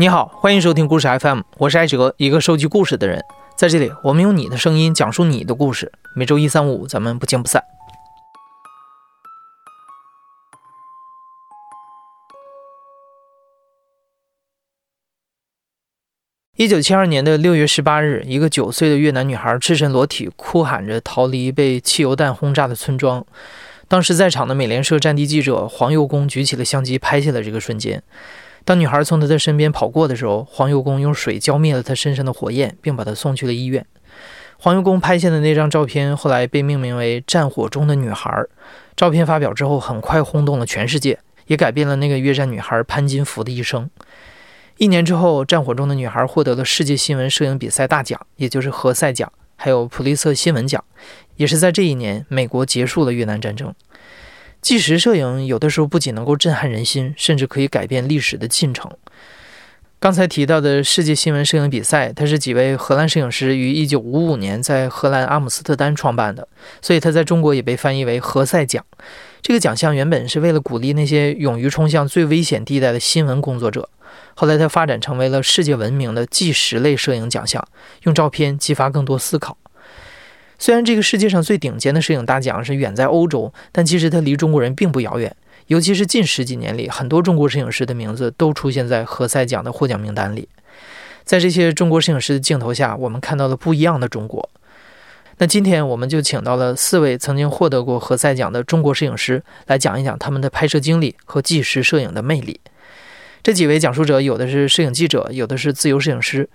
你好，欢迎收听故事 FM，我是艾哲，一个收集故事的人。在这里，我们用你的声音讲述你的故事。每周一、三、五，咱们不见不散。一九七二年的六月十八日，一个九岁的越南女孩赤身裸体，哭喊着逃离被汽油弹轰炸的村庄。当时在场的美联社战地记者黄佑公举起了相机，拍下了这个瞬间。当女孩从他的身边跑过的时候，黄油工用水浇灭了她身上的火焰，并把她送去了医院。黄油工拍下的那张照片后来被命名为《战火中的女孩》。照片发表之后，很快轰动了全世界，也改变了那个越战女孩潘金福的一生。一年之后，《战火中的女孩》获得了世界新闻摄影比赛大奖，也就是何塞奖，还有普利策新闻奖。也是在这一年，美国结束了越南战争。纪实摄影有的时候不仅能够震撼人心，甚至可以改变历史的进程。刚才提到的世界新闻摄影比赛，它是几位荷兰摄影师于1955年在荷兰阿姆斯特丹创办的，所以它在中国也被翻译为何塞奖。这个奖项原本是为了鼓励那些勇于冲向最危险地带的新闻工作者，后来它发展成为了世界闻名的纪实类摄影奖项，用照片激发更多思考。虽然这个世界上最顶尖的摄影大奖是远在欧洲，但其实它离中国人并不遥远。尤其是近十几年里，很多中国摄影师的名字都出现在何塞奖的获奖名单里。在这些中国摄影师的镜头下，我们看到了不一样的中国。那今天我们就请到了四位曾经获得过何塞奖的中国摄影师，来讲一讲他们的拍摄经历和纪实摄影的魅力。这几位讲述者，有的是摄影记者，有的是自由摄影师。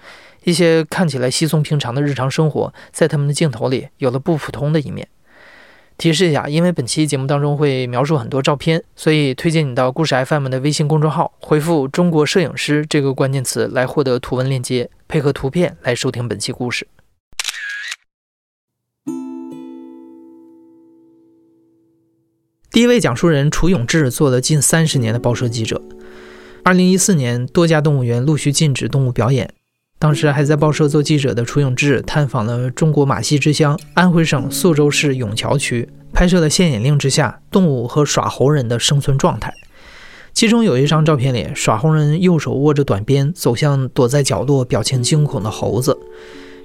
一些看起来稀松平常的日常生活，在他们的镜头里有了不普通的一面。提示一下，因为本期节目当中会描述很多照片，所以推荐你到故事 FM 的微信公众号回复“中国摄影师”这个关键词来获得图文链接，配合图片来收听本期故事。第一位讲述人楚永志做了近三十年的报社记者。二零一四年，多家动物园陆续禁止动物表演。当时还在报社做记者的楚永志探访了中国马戏之乡安徽省宿州市永桥区，拍摄了限演令之下动物和耍猴人的生存状态。其中有一张照片里，耍猴人右手握着短鞭，走向躲在角落、表情惊恐的猴子。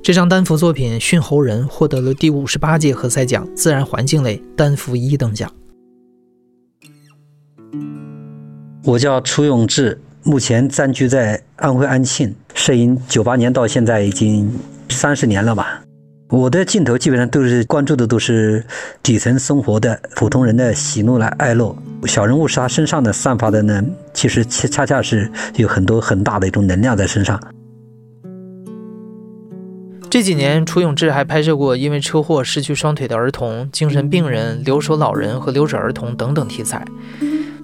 这张单幅作品《驯猴人》获得了第五十八届何塞奖自然环境类单幅一等奖。我叫楚永志。目前暂居在安徽安庆，摄影九八年到现在已经三十年了吧。我的镜头基本上都是关注的都是底层生活的普通人的喜怒来哀乐，小人物是他身上的散发的呢，其实恰恰恰是有很多很大的一种能量在身上。这几年，楚永志还拍摄过因为车祸失去双腿的儿童、精神病人、留守老人和留守儿童等等题材。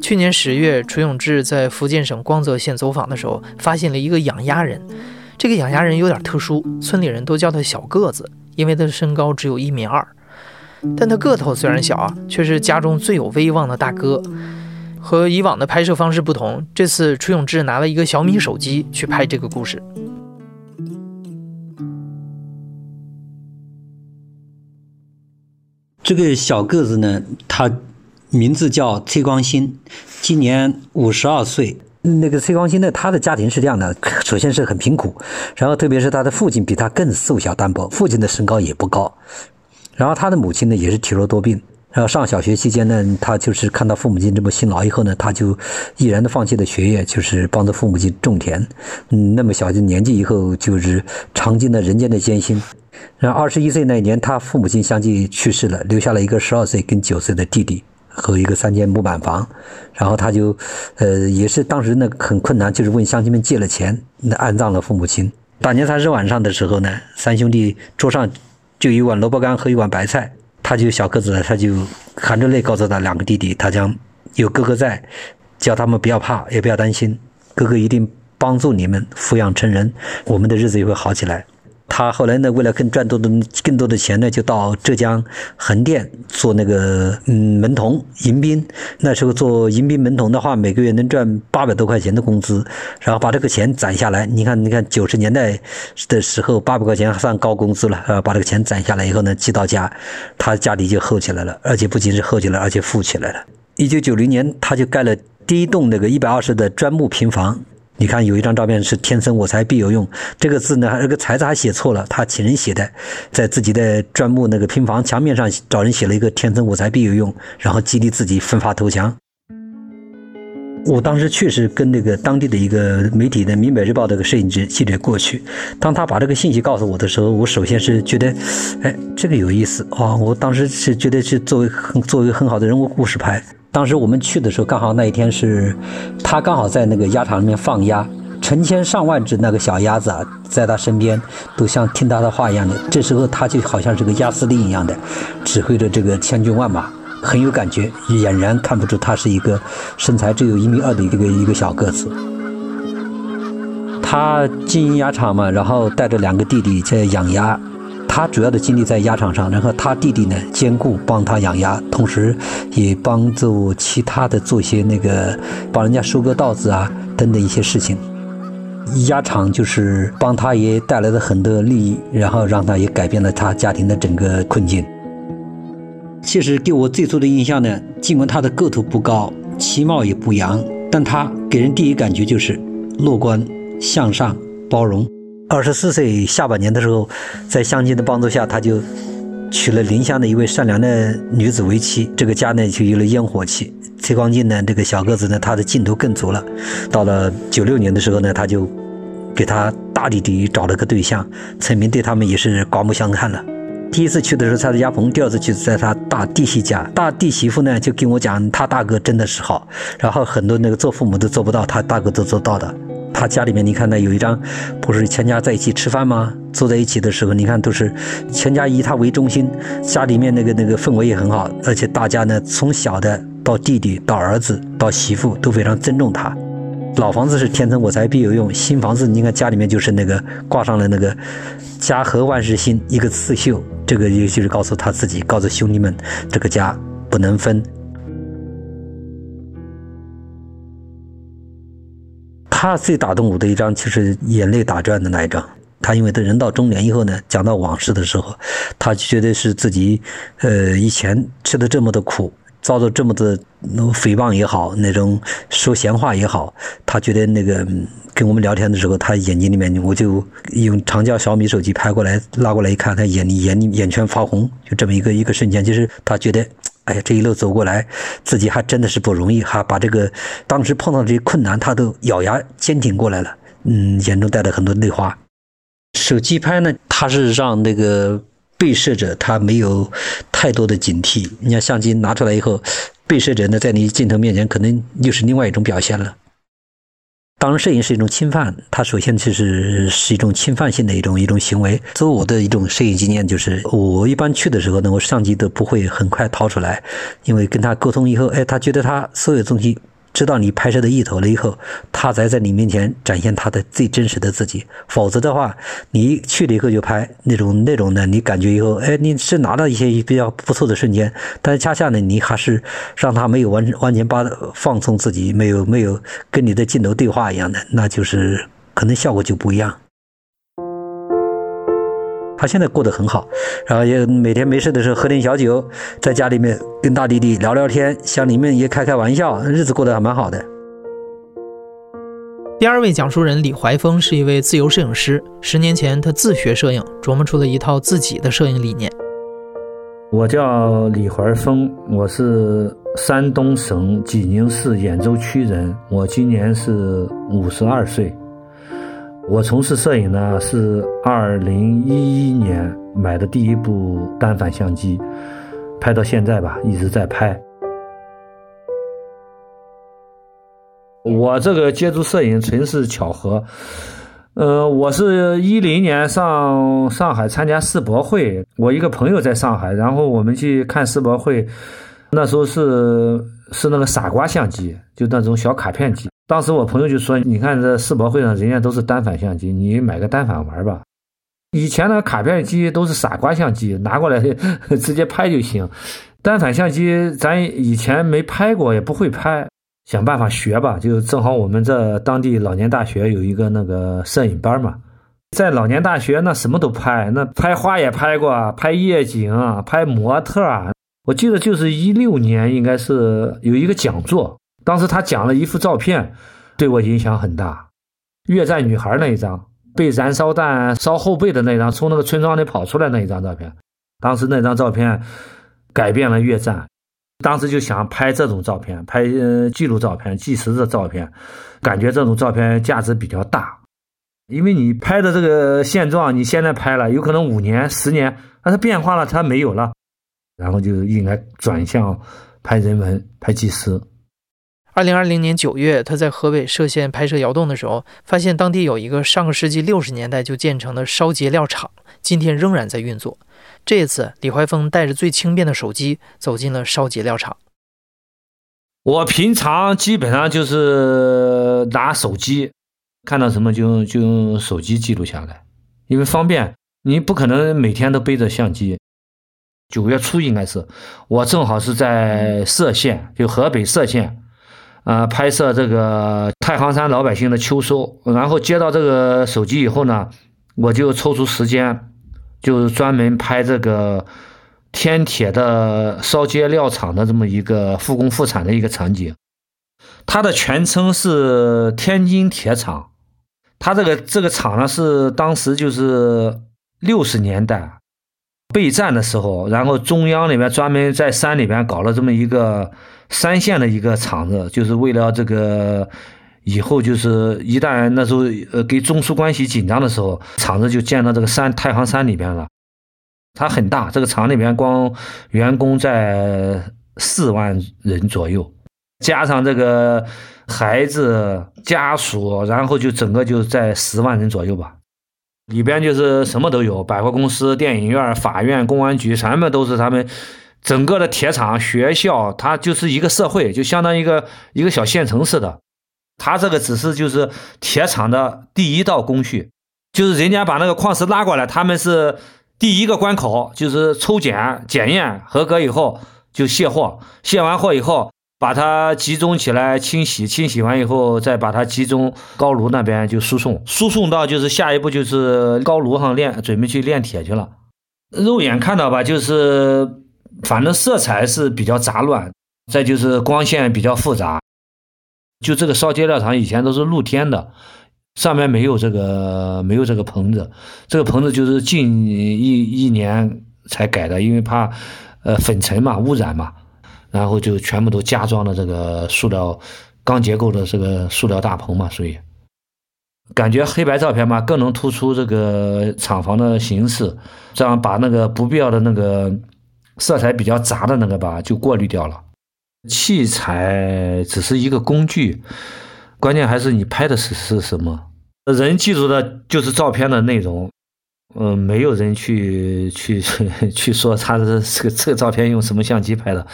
去年十月，楚永志在福建省光泽县走访的时候，发现了一个养鸭人。这个养鸭人有点特殊，村里人都叫他小个子，因为他的身高只有一米二。但他个头虽然小啊，却是家中最有威望的大哥。和以往的拍摄方式不同，这次楚永志拿了一个小米手机去拍这个故事。这个小个子呢，他。名字叫崔光新，今年五十二岁。那个崔光新呢，他的家庭是这样的：首先是很贫苦，然后特别是他的父亲比他更瘦小单薄，父亲的身高也不高，然后他的母亲呢也是体弱多病。然后上小学期间呢，他就是看到父母亲这么辛劳以后呢，他就毅然的放弃了学业，就是帮着父母亲种田。嗯，那么小的年纪以后，就是尝尽了人间的艰辛。然后二十一岁那年，他父母亲相继去世了，留下了一个十二岁跟九岁的弟弟。和一个三间木板房，然后他就，呃，也是当时那很困难，就是问乡亲们借了钱，那安葬了父母亲。大年三十晚上的时候呢，三兄弟桌上就一碗萝卜干和一碗白菜，他就小个子，他就含着泪告诉他两个弟弟，他将有哥哥在，叫他们不要怕，也不要担心，哥哥一定帮助你们抚养成人，我们的日子也会好起来。他后来呢，为了更赚多的更多的钱呢，就到浙江横店做那个嗯门童迎宾。那时候做迎宾门童的话，每个月能赚八百多块钱的工资，然后把这个钱攒下来。你看，你看九十年代的时候，八百块钱还算高工资了。呃，把这个钱攒下来以后呢，寄到家，他家里就厚起来了，而且不仅是厚起来，而且富起来了。一九九零年，他就盖了第一栋那个一百二十的砖木平房。你看有一张照片是“天生我材必有用”，这个字呢，这个“才”字还写错了，他请人写的，在自己的砖木那个平房墙面上找人写了一个“天生我材必有用”，然后激励自己奋发图强。我当时确实跟那个当地的一个媒体的《闽北日报》的个摄影记记者过去，当他把这个信息告诉我的时候，我首先是觉得，哎，这个有意思啊！我当时是觉得是作为很作为很好的人物故事拍。当时我们去的时候，刚好那一天是，他刚好在那个鸭场里面放鸭，成千上万只那个小鸭子啊，在他身边都像听他的话一样的。这时候他就好像是个鸭司令一样的，指挥着这个千军万马。很有感觉，俨然看不出他是一个身材只有一米二的一个一个小个子。他经营鸭场嘛，然后带着两个弟弟在养鸭。他主要的精力在鸭场上，然后他弟弟呢兼顾帮他养鸭，同时也帮助其他的做些那个帮人家收割稻子啊等等一些事情。鸭场就是帮他也带来了很多利益，然后让他也改变了他家庭的整个困境。其实给我最初的印象呢，尽管他的个头不高，其貌也不扬，但他给人第一感觉就是乐观、向上、包容。二十四岁下半年的时候，在乡亲的帮助下，他就娶了邻乡的一位善良的女子为妻，这个家呢就有了烟火气。崔光进呢，这个小个子呢，他的劲头更足了。到了九六年的时候呢，他就给他大弟弟找了个对象，村民对他们也是刮目相看了。第一次去的时候在他家棚，第二次去在他大弟媳家。大弟媳妇呢就跟我讲，他大哥真的是好，然后很多那个做父母都做不到，他大哥都做到的。他家里面你看呢，有一张不是全家在一起吃饭吗？坐在一起的时候，你看都是全家以他为中心，家里面那个那个氛围也很好，而且大家呢从小的到弟弟到儿子到媳妇都非常尊重他。老房子是天生我材必有用，新房子你看家里面就是那个挂上了那个家和万事兴一个刺绣。这个也就是告诉他自己，告诉兄弟们，这个家不能分。他最打动我的一张，就是眼泪打转的那一张。他因为他人到中年以后呢，讲到往事的时候，他觉得是自己，呃，以前吃的这么的苦。遭到这么的诽谤也好，那种说闲话也好，他觉得那个跟我们聊天的时候，他眼睛里面我就用长焦小米手机拍过来，拉过来一看，他眼里眼眼圈发红，就这么一个一个瞬间，就是他觉得，哎呀，这一路走过来，自己还真的是不容易，哈把这个当时碰到这些困难，他都咬牙坚挺过来了，嗯，眼中带着很多泪花。手机拍呢，它是让那个。被摄者他没有太多的警惕，你看相机拿出来以后，被摄者呢在你镜头面前可能又是另外一种表现了。当，摄影是一种侵犯，它首先就是是一种侵犯性的一种一种行为。作为我的一种摄影经验，就是我一般去的时候呢，我相机都不会很快掏出来，因为跟他沟通以后，哎，他觉得他所有东西。知道你拍摄的意图了以后，他才在你面前展现他的最真实的自己。否则的话，你去了以后就拍那种那种的，你感觉以后，哎，你是拿到一些比较不错的瞬间，但是恰恰呢，你还是让他没有完完全把放松自己，没有没有跟你的镜头对话一样的，那就是可能效果就不一样。他现在过得很好，然后也每天没事的时候喝点小酒，在家里面跟大弟弟聊聊天，乡里面也开开玩笑，日子过得还蛮好的。第二位讲述人李怀峰是一位自由摄影师，十年前他自学摄影，琢磨出了一套自己的摄影理念。我叫李怀峰，我是山东省济宁市兖州区人，我今年是五十二岁。我从事摄影呢，是二零一一年买的第一部单反相机，拍到现在吧，一直在拍。我这个接触摄影纯是巧合，呃，我是一零年上上海参加世博会，我一个朋友在上海，然后我们去看世博会，那时候是是那个傻瓜相机，就那种小卡片机。当时我朋友就说：“你看这世博会上人家都是单反相机，你买个单反玩吧。以前的卡片机都是傻瓜相机，拿过来 直接拍就行。单反相机咱以前没拍过，也不会拍，想办法学吧。就正好我们这当地老年大学有一个那个摄影班嘛，在老年大学那什么都拍，那拍花也拍过，拍夜景，拍模特。我记得就是一六年，应该是有一个讲座。”当时他讲了一幅照片，对我影响很大。越战女孩那一张，被燃烧弹烧后背的那张，从那个村庄里跑出来那一张照片。当时那张照片改变了越战，当时就想拍这种照片，拍呃记录照片、纪实的照片，感觉这种照片价值比较大。因为你拍的这个现状，你现在拍了，有可能五年、十年，那它变化了，它没有了，然后就应该转向拍人文、拍纪实。二零二零年九月，他在河北涉县拍摄窑洞的时候，发现当地有一个上个世纪六十年代就建成的烧结料厂，今天仍然在运作。这一次，李怀峰带着最轻便的手机走进了烧结料厂。我平常基本上就是拿手机，看到什么就就用手机记录下来，因为方便。你不可能每天都背着相机。九月初应该是，我正好是在歙县，就河北歙县。呃，拍摄这个太行山老百姓的秋收，然后接到这个手机以后呢，我就抽出时间，就专门拍这个天铁的烧结料厂的这么一个复工复产的一个场景。它的全称是天津铁厂，它这个这个厂呢是当时就是六十年代备战的时候，然后中央里面专门在山里边搞了这么一个。三线的一个厂子，就是为了这个以后就是一旦那时候呃跟中苏关系紧张的时候，厂子就建到这个山太行山里边了。它很大，这个厂里边光员工在四万人左右，加上这个孩子家属，然后就整个就在十万人左右吧。里边就是什么都有，百货公司、电影院、法院、公安局，什么都是他们。整个的铁厂、学校，它就是一个社会，就相当于一个一个小县城似的。它这个只是就是铁厂的第一道工序，就是人家把那个矿石拉过来，他们是第一个关口，就是抽检检验合格以后就卸货，卸完货以后把它集中起来清洗，清洗完以后再把它集中高炉那边就输送，输送到就是下一步就是高炉上炼，准备去炼铁去了。肉眼看到吧，就是。反正色彩是比较杂乱，再就是光线比较复杂。就这个烧结料厂以前都是露天的，上面没有这个没有这个棚子，这个棚子就是近一一年才改的，因为怕呃粉尘嘛污染嘛，然后就全部都加装了这个塑料钢结构的这个塑料大棚嘛，所以感觉黑白照片嘛更能突出这个厂房的形式，这样把那个不必要的那个。色彩比较杂的那个吧，就过滤掉了。器材只是一个工具，关键还是你拍的是是什么。人记住的就是照片的内容，嗯，没有人去去 去说他的这个这个照片用什么相机拍的，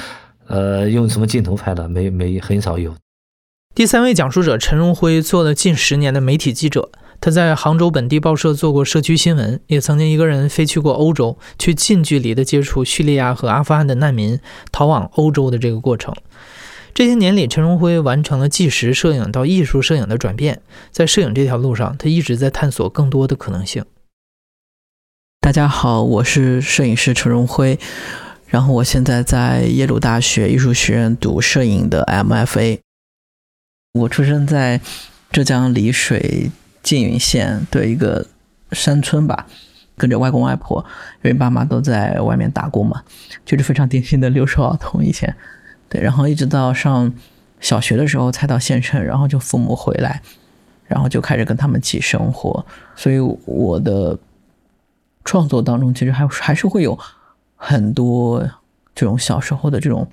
呃，用什么镜头拍的，没没很少有。第三位讲述者陈荣辉做了近十年的媒体记者。他在杭州本地报社做过社区新闻，也曾经一个人飞去过欧洲，去近距离的接触叙利亚和阿富汗的难民逃往欧洲的这个过程。这些年里，陈荣辉完成了纪实摄影到艺术摄影的转变，在摄影这条路上，他一直在探索更多的可能性。大家好，我是摄影师陈荣辉，然后我现在在耶鲁大学艺术学院读摄影的 MFA。我出生在浙江丽水。缙云县的一个山村吧，跟着外公外婆，因为爸妈都在外面打工嘛，就是非常典型的留守儿童。以前，对，然后一直到上小学的时候才到县城，然后就父母回来，然后就开始跟他们一起生活。所以我的创作当中，其实还还是会有很多这种小时候的这种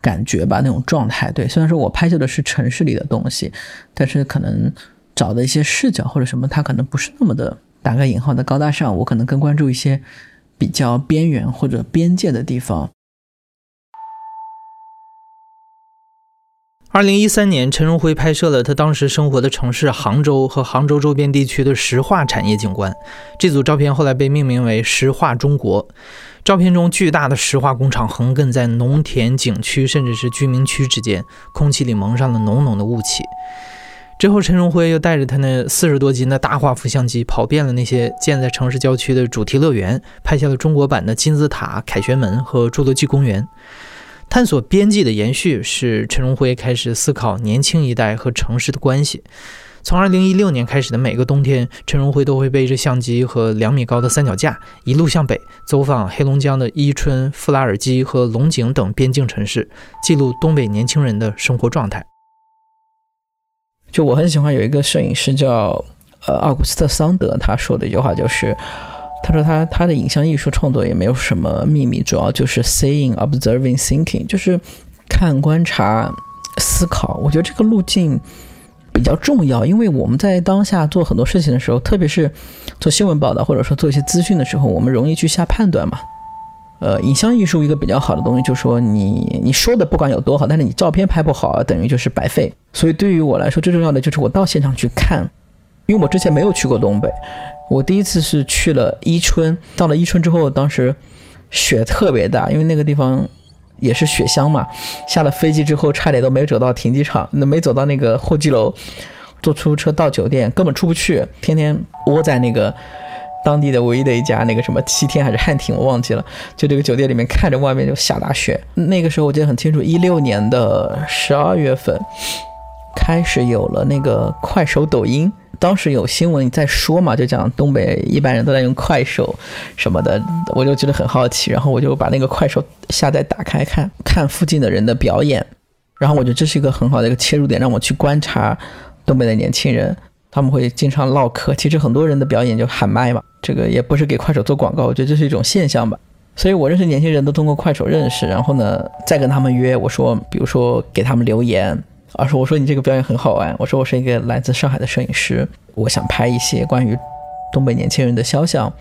感觉吧，那种状态。对，虽然说我拍摄的是城市里的东西，但是可能。找的一些视角或者什么，它可能不是那么的打个引号的高大上，我可能更关注一些比较边缘或者边界的地方。二零一三年，陈荣辉拍摄了他当时生活的城市杭州和杭州周边地区的石化产业景观。这组照片后来被命名为“石化中国”。照片中，巨大的石化工厂横亘在农田、景区甚至是居民区之间，空气里蒙上了浓浓的雾气。之后，陈荣辉又带着他那四十多斤的大画幅相机，跑遍了那些建在城市郊区的主题乐园，拍下了中国版的金字塔、凯旋门和侏罗纪公园。探索边际的延续，是陈荣辉开始思考年轻一代和城市的关系。从2016年开始的每个冬天，陈荣辉都会背着相机和两米高的三脚架，一路向北，走访黑龙江的伊春、富拉尔基和龙井等边境城市，记录东北年轻人的生活状态。就我很喜欢有一个摄影师叫呃奥古斯特桑德，他说的一句话就是，他说他他的影像艺术创作也没有什么秘密，主要就是 seeing, observing, thinking，就是看、观察、思考。我觉得这个路径。比较重要，因为我们在当下做很多事情的时候，特别是做新闻报道或者说做一些资讯的时候，我们容易去下判断嘛。呃，影像艺术一个比较好的东西，就是说你你说的不管有多好，但是你照片拍不好，等于就是白费。所以对于我来说，最重要的就是我到现场去看，因为我之前没有去过东北，我第一次是去了伊春，到了伊春之后，当时雪特别大，因为那个地方。也是雪乡嘛，下了飞机之后差点都没走到停机场，那没走到那个候机楼，坐出租车到酒店根本出不去，天天窝在那个当地的唯一的一家那个什么七天还是汉庭我忘记了，就这个酒店里面看着外面就下大雪。那个时候我记得很清楚，一六年的十二月份开始有了那个快手、抖音。当时有新闻在说嘛，就讲东北一般人都在用快手什么的，我就觉得很好奇，然后我就把那个快手下载打开看，看附近的人的表演，然后我觉得这是一个很好的一个切入点，让我去观察东北的年轻人，他们会经常唠嗑，其实很多人的表演就喊麦嘛，这个也不是给快手做广告，我觉得这是一种现象吧，所以我认识年轻人都通过快手认识，然后呢再跟他们约，我说比如说给他们留言。而说：“我说你这个表演很好玩。我说我是一个来自上海的摄影师，我想拍一些关于东北年轻人的肖像。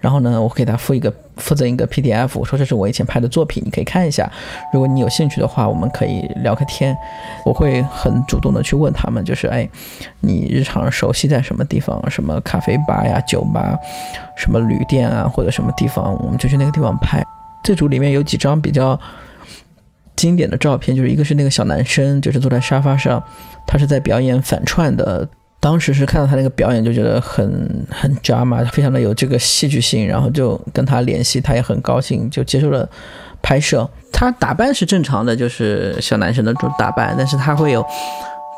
然后呢，我给他附一个附赠一个 PDF。说这是我以前拍的作品，你可以看一下。如果你有兴趣的话，我们可以聊个天。我会很主动的去问他们，就是哎，你日常熟悉在什么地方？什么咖啡吧呀、酒吧，什么旅店啊，或者什么地方，我们就去那个地方拍。这组里面有几张比较。”经典的照片就是一个是那个小男生，就是坐在沙发上，他是在表演反串的。当时是看到他那个表演就觉得很很 drama，非常的有这个戏剧性，然后就跟他联系，他也很高兴，就接受了拍摄。他打扮是正常的，就是小男生的这种打扮，但是他会有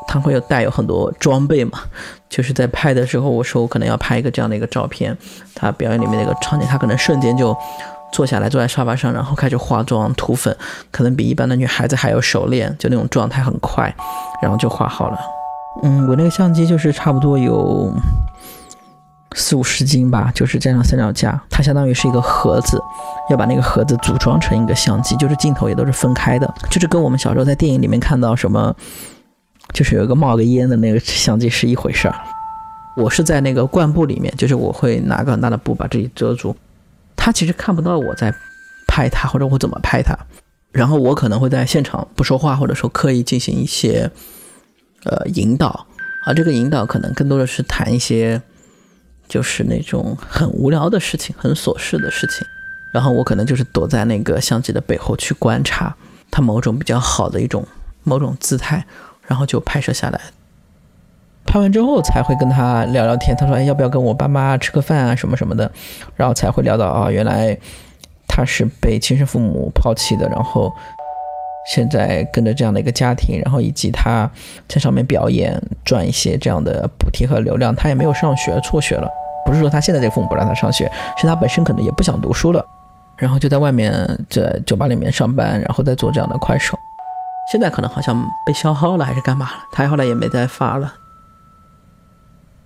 他会有带有很多装备嘛，就是在拍的时候，我说我可能要拍一个这样的一个照片，他表演里面那个场景，他可能瞬间就。坐下来，坐在沙发上，然后开始化妆、涂粉，可能比一般的女孩子还要熟练，就那种状态很快，然后就画好了。嗯，我那个相机就是差不多有四五十斤吧，就是加上三脚架，它相当于是一个盒子，要把那个盒子组装成一个相机，就是镜头也都是分开的，就是跟我们小时候在电影里面看到什么，就是有一个冒个烟的那个相机是一回事儿。我是在那个灌布里面，就是我会拿个很大的布把这里遮住。他其实看不到我在拍他，或者我怎么拍他，然后我可能会在现场不说话，或者说刻意进行一些呃引导，而这个引导可能更多的是谈一些就是那种很无聊的事情，很琐事的事情，然后我可能就是躲在那个相机的背后去观察他某种比较好的一种某种姿态，然后就拍摄下来。拍完之后才会跟他聊聊天。他说：“哎，要不要跟我爸妈吃个饭啊？什么什么的。”然后才会聊到啊，原来他是被亲生父母抛弃的，然后现在跟着这样的一个家庭，然后以及他在上面表演赚一些这样的补贴和流量。他也没有上学，辍学了。不是说他现在这个父母不让他上学，是他本身可能也不想读书了，然后就在外面在酒吧里面上班，然后再做这样的快手。现在可能好像被消耗了，还是干嘛了？他后来也没再发了。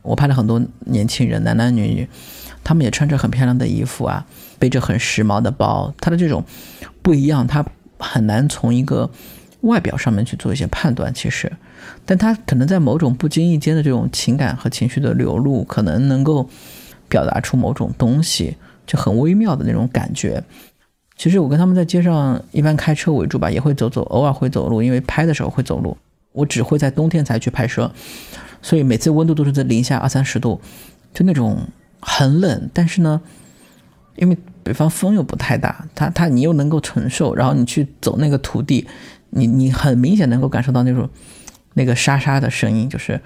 我拍了很多年轻人，男男女女，他们也穿着很漂亮的衣服啊，背着很时髦的包。他的这种不一样，他很难从一个外表上面去做一些判断。其实，但他可能在某种不经意间的这种情感和情绪的流露，可能能够表达出某种东西，就很微妙的那种感觉。其实我跟他们在街上一般开车为主吧，也会走走，偶尔会走路，因为拍的时候会走路。我只会在冬天才去拍摄。所以每次温度都是在零下二三十度，就那种很冷，但是呢，因为北方风又不太大，它它你又能够承受，然后你去走那个土地，你你很明显能够感受到那种那个沙沙的声音，就是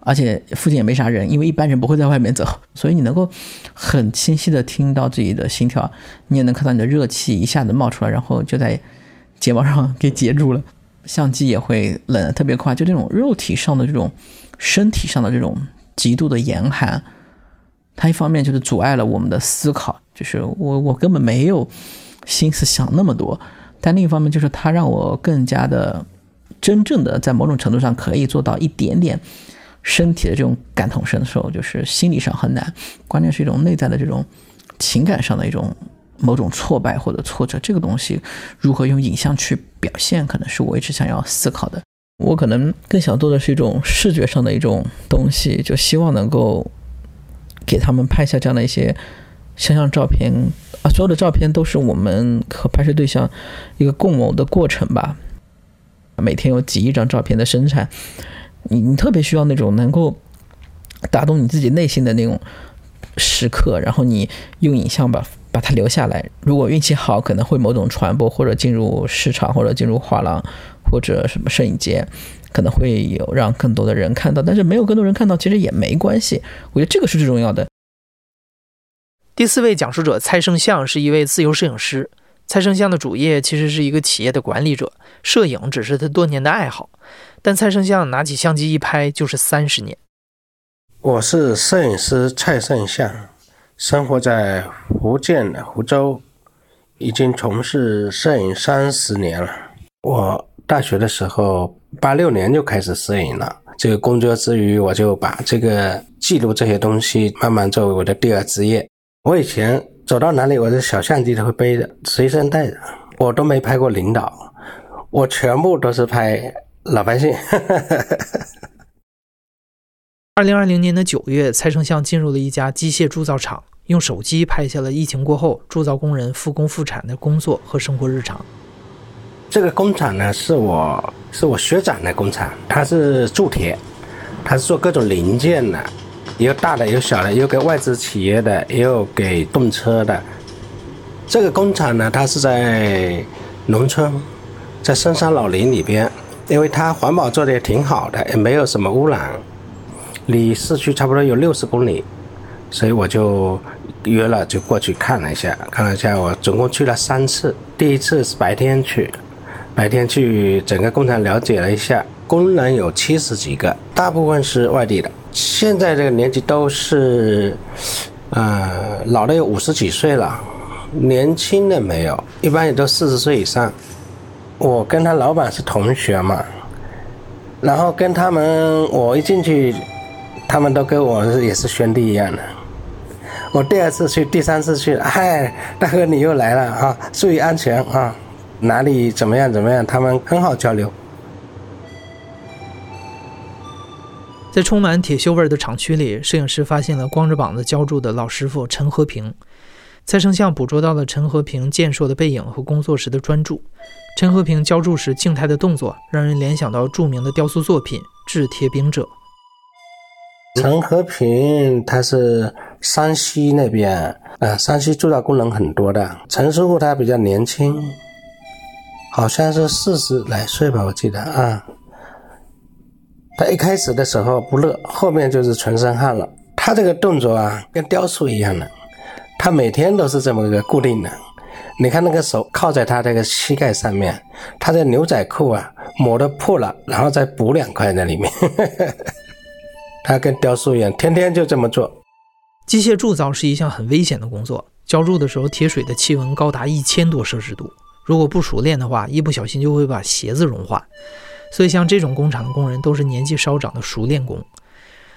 而且附近也没啥人，因为一般人不会在外面走，所以你能够很清晰的听到自己的心跳，你也能看到你的热气一下子冒出来，然后就在睫毛上 给截住了，相机也会冷的特别快，就这种肉体上的这种。身体上的这种极度的严寒，它一方面就是阻碍了我们的思考，就是我我根本没有心思想那么多；但另一方面，就是它让我更加的真正的在某种程度上可以做到一点点身体的这种感同身受，就是心理上很难，关键是一种内在的这种情感上的一种。某种挫败或者挫折，这个东西如何用影像去表现，可能是我一直想要思考的。我可能更想做的是一种视觉上的一种东西，就希望能够给他们拍下这样的一些肖像照片啊，所有的照片都是我们和拍摄对象一个共谋的过程吧。每天有几亿张照片的生产，你你特别需要那种能够打动你自己内心的那种时刻，然后你用影像吧。把它留下来，如果运气好，可能会某种传播，或者进入市场，或者进入画廊，或者什么摄影节，可能会有让更多的人看到。但是没有更多人看到，其实也没关系。我觉得这个是最重要的。第四位讲述者蔡胜相是一位自由摄影师。蔡胜相的主业其实是一个企业的管理者，摄影只是他多年的爱好。但蔡胜相拿起相机一拍就是三十年。我是摄影师蔡胜相。生活在福建的福州，已经从事摄影三十年了。我大学的时候，八六年就开始摄影了。这个工作之余，我就把这个记录这些东西，慢慢作为我的第二职业。我以前走到哪里，我的小相机都会背着，随身带着。我都没拍过领导，我全部都是拍老百姓。二零二零年的九月，蔡成相进入了一家机械铸造厂。用手机拍下了疫情过后铸造工人复工复产的工作和生活日常。这个工厂呢，是我是我学长的工厂，他是铸铁，他是做各种零件的，有大的有小的，有给外资企业的，也有给动车的。这个工厂呢，它是在农村，在深山老林里边，因为它环保做的也挺好的，也没有什么污染，离市区差不多有六十公里。所以我就约了，就过去看了一下，看了一下。我总共去了三次，第一次是白天去，白天去整个工厂了解了一下，工人有七十几个，大部分是外地的。现在这个年纪都是，呃，老的有五十几岁了，年轻的没有，一般也都四十岁以上。我跟他老板是同学嘛，然后跟他们，我一进去，他们都跟我也是兄弟一样的。我第二次去，第三次去，嗨，大哥你又来了啊！注意安全啊！哪里怎么样怎么样？他们很好交流。在充满铁锈味的厂区里，摄影师发现了光着膀子浇筑的老师傅陈和平。蔡成像捕捉到了陈和平健硕的背影和工作时的专注。陈和平浇筑时静态的动作，让人联想到著名的雕塑作品《制铁饼者》。陈和平他是山西那边，呃，山西铸造工人很多的。陈师傅他比较年轻，好像是四十来岁吧，我记得啊。他一开始的时候不热，后面就是全身汗了。他这个动作啊，跟雕塑一样的，他每天都是这么一个固定的。你看那个手靠在他这个膝盖上面，他的牛仔裤啊磨得破了，然后再补两块在里面。他跟雕塑一样，天天就这么做。机械铸造是一项很危险的工作，浇铸的时候，铁水的气温高达一千多摄氏度，如果不熟练的话，一不小心就会把鞋子融化。所以，像这种工厂的工人都是年纪稍长的熟练工。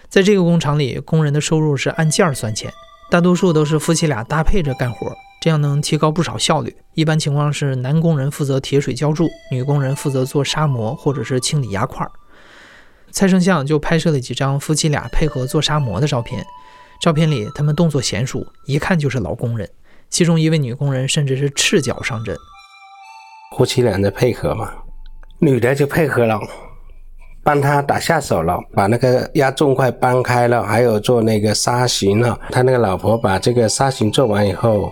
在这个工厂里，工人的收入是按件儿算钱，大多数都是夫妻俩搭配着干活，这样能提高不少效率。一般情况是男工人负责铁水浇铸，女工人负责做砂模或者是清理压块。蔡胜相就拍摄了几张夫妻俩配合做砂模的照片，照片里他们动作娴熟，一看就是老工人。其中一位女工人甚至是赤脚上阵。夫妻俩在配合嘛，女的就配合了，帮他打下手了，把那个压重块搬开了，还有做那个砂形了。他那个老婆把这个砂形做完以后，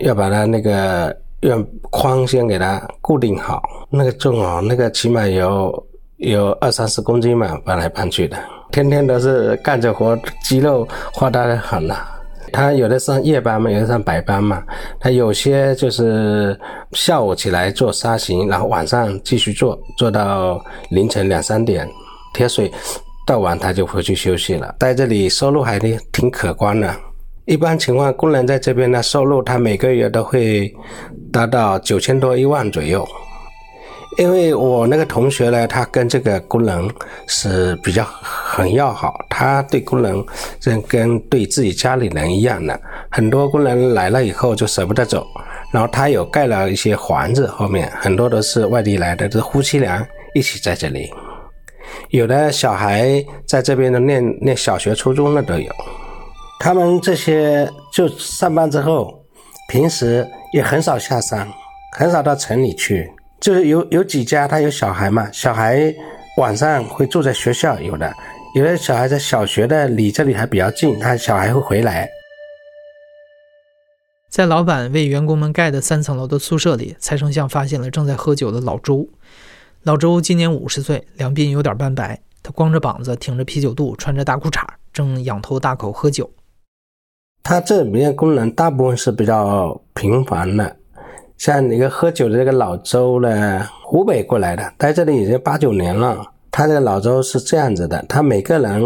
要把他那个用框先给他固定好，那个重哦，那个起码有。有二三十公斤嘛，搬来搬去的，天天都是干着活，肌肉发达的很呐。他有的上夜班嘛，有的上白班嘛。他有些就是下午起来做砂形，然后晚上继续做，做到凌晨两三点。铁水到晚他就回去休息了。在这里收入还挺挺可观的。一般情况，工人在这边的收入，他每个月都会达到九千多一万左右。因为我那个同学呢，他跟这个工人是比较很要好，他对工人跟跟对自己家里人一样的。很多工人来了以后就舍不得走，然后他有盖了一些房子，后面很多都是外地来的，这夫妻俩一起在这里。有的小孩在这边的念念小学、初中的都有。他们这些就上班之后，平时也很少下山，很少到城里去。就是有有几家他有小孩嘛，小孩晚上会住在学校，有的有的小孩在小学的离这里还比较近，他小孩会回来。在老板为员工们盖的三层楼的宿舍里，蔡成相发现了正在喝酒的老周。老周今年五十岁，两鬓有点斑白，他光着膀子，挺着啤酒肚，穿着大裤衩，正仰头大口喝酒。他这里面功能大部分是比较频繁的。像那个喝酒的这个老周呢，湖北过来的，在这里已经八九年了。他这个老周是这样子的，他每个人，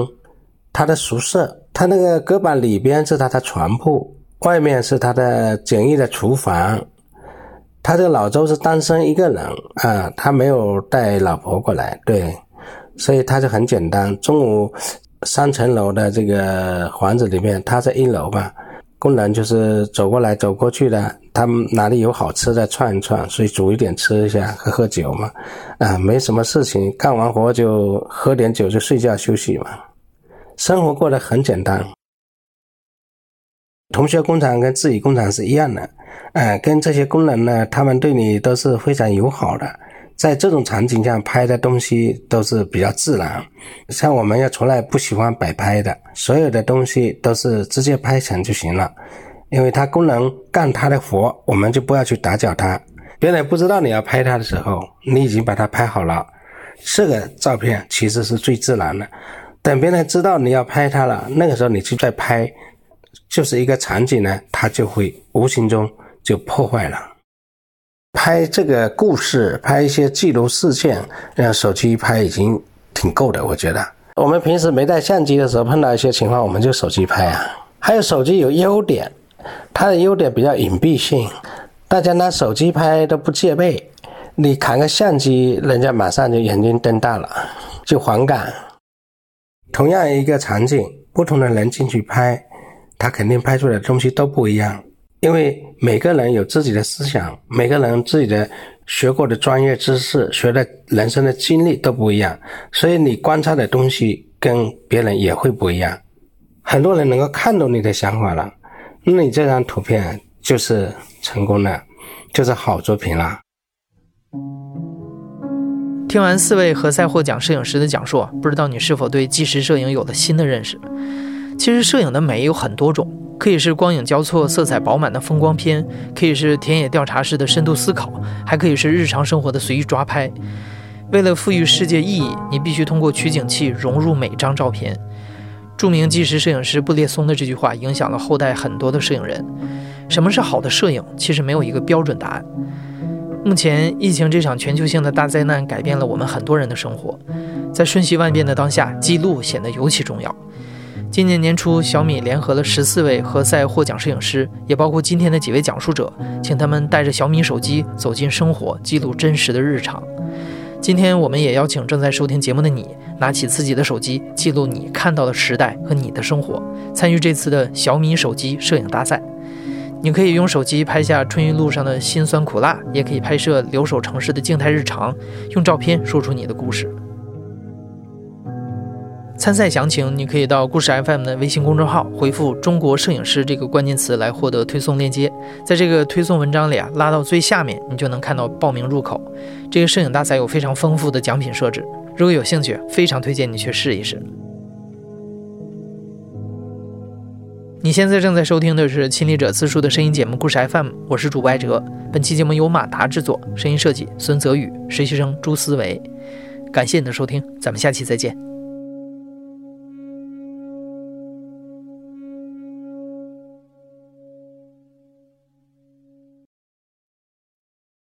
他的宿舍，他那个隔板里边是他的床铺，外面是他的简易的厨房。他这个老周是单身一个人啊，他没有带老婆过来，对，所以他就很简单。中午三层楼的这个房子里面，他在一楼吧。工人就是走过来走过去的，他们哪里有好吃的串一串，所以煮一点吃一下，喝喝酒嘛，啊，没什么事情，干完活就喝点酒就睡觉休息嘛，生活过得很简单。同学工厂跟自己工厂是一样的，哎，跟这些工人呢，他们对你都是非常友好的。在这种场景下拍的东西都是比较自然，像我们要从来不喜欢摆拍的，所有的东西都是直接拍成就行了，因为它工人干他的活，我们就不要去打搅他。别人不知道你要拍他的时候，你已经把它拍好了，这个照片其实是最自然的。等别人知道你要拍他了，那个时候你去再拍，就是一个场景呢，他就会无形中就破坏了。拍这个故事，拍一些记录事件，用手机拍已经挺够的，我觉得。我们平时没带相机的时候，碰到一些情况，我们就手机拍啊。还有手机有优点，它的优点比较隐蔽性，大家拿手机拍都不戒备。你扛个相机，人家马上就眼睛瞪大了，就反感。同样一个场景，不同的人进去拍，他肯定拍出来的东西都不一样。因为每个人有自己的思想，每个人自己的学过的专业知识、学的人生的经历都不一样，所以你观察的东西跟别人也会不一样。很多人能够看懂你的想法了，那你这张图片就是成功了，就是好作品了。听完四位何塞获奖摄影师的讲述，不知道你是否对纪实摄影有了新的认识？其实摄影的美有很多种。可以是光影交错、色彩饱满的风光片，可以是田野调查式的深度思考，还可以是日常生活的随意抓拍。为了赋予世界意义，你必须通过取景器融入每张照片。著名纪实摄影师布列松的这句话影响了后代很多的摄影人。什么是好的摄影？其实没有一个标准答案。目前，疫情这场全球性的大灾难改变了我们很多人的生活，在瞬息万变的当下，记录显得尤其重要。今年年初，小米联合了十四位何塞获奖摄影师，也包括今天的几位讲述者，请他们带着小米手机走进生活，记录真实的日常。今天，我们也邀请正在收听节目的你，拿起自己的手机，记录你看到的时代和你的生活，参与这次的小米手机摄影大赛。你可以用手机拍下春运路上的辛酸苦辣，也可以拍摄留守城市的静态日常，用照片说出你的故事。参赛详情，你可以到故事 FM 的微信公众号回复“中国摄影师”这个关键词来获得推送链接。在这个推送文章里啊，拉到最下面，你就能看到报名入口。这个摄影大赛有非常丰富的奖品设置，如果有兴趣，非常推荐你去试一试。你现在正在收听的是亲历者自述的声音节目《故事 FM》，我是主播艾哲。本期节目由马达制作，声音设计孙泽宇，实习生朱思维。感谢你的收听，咱们下期再见。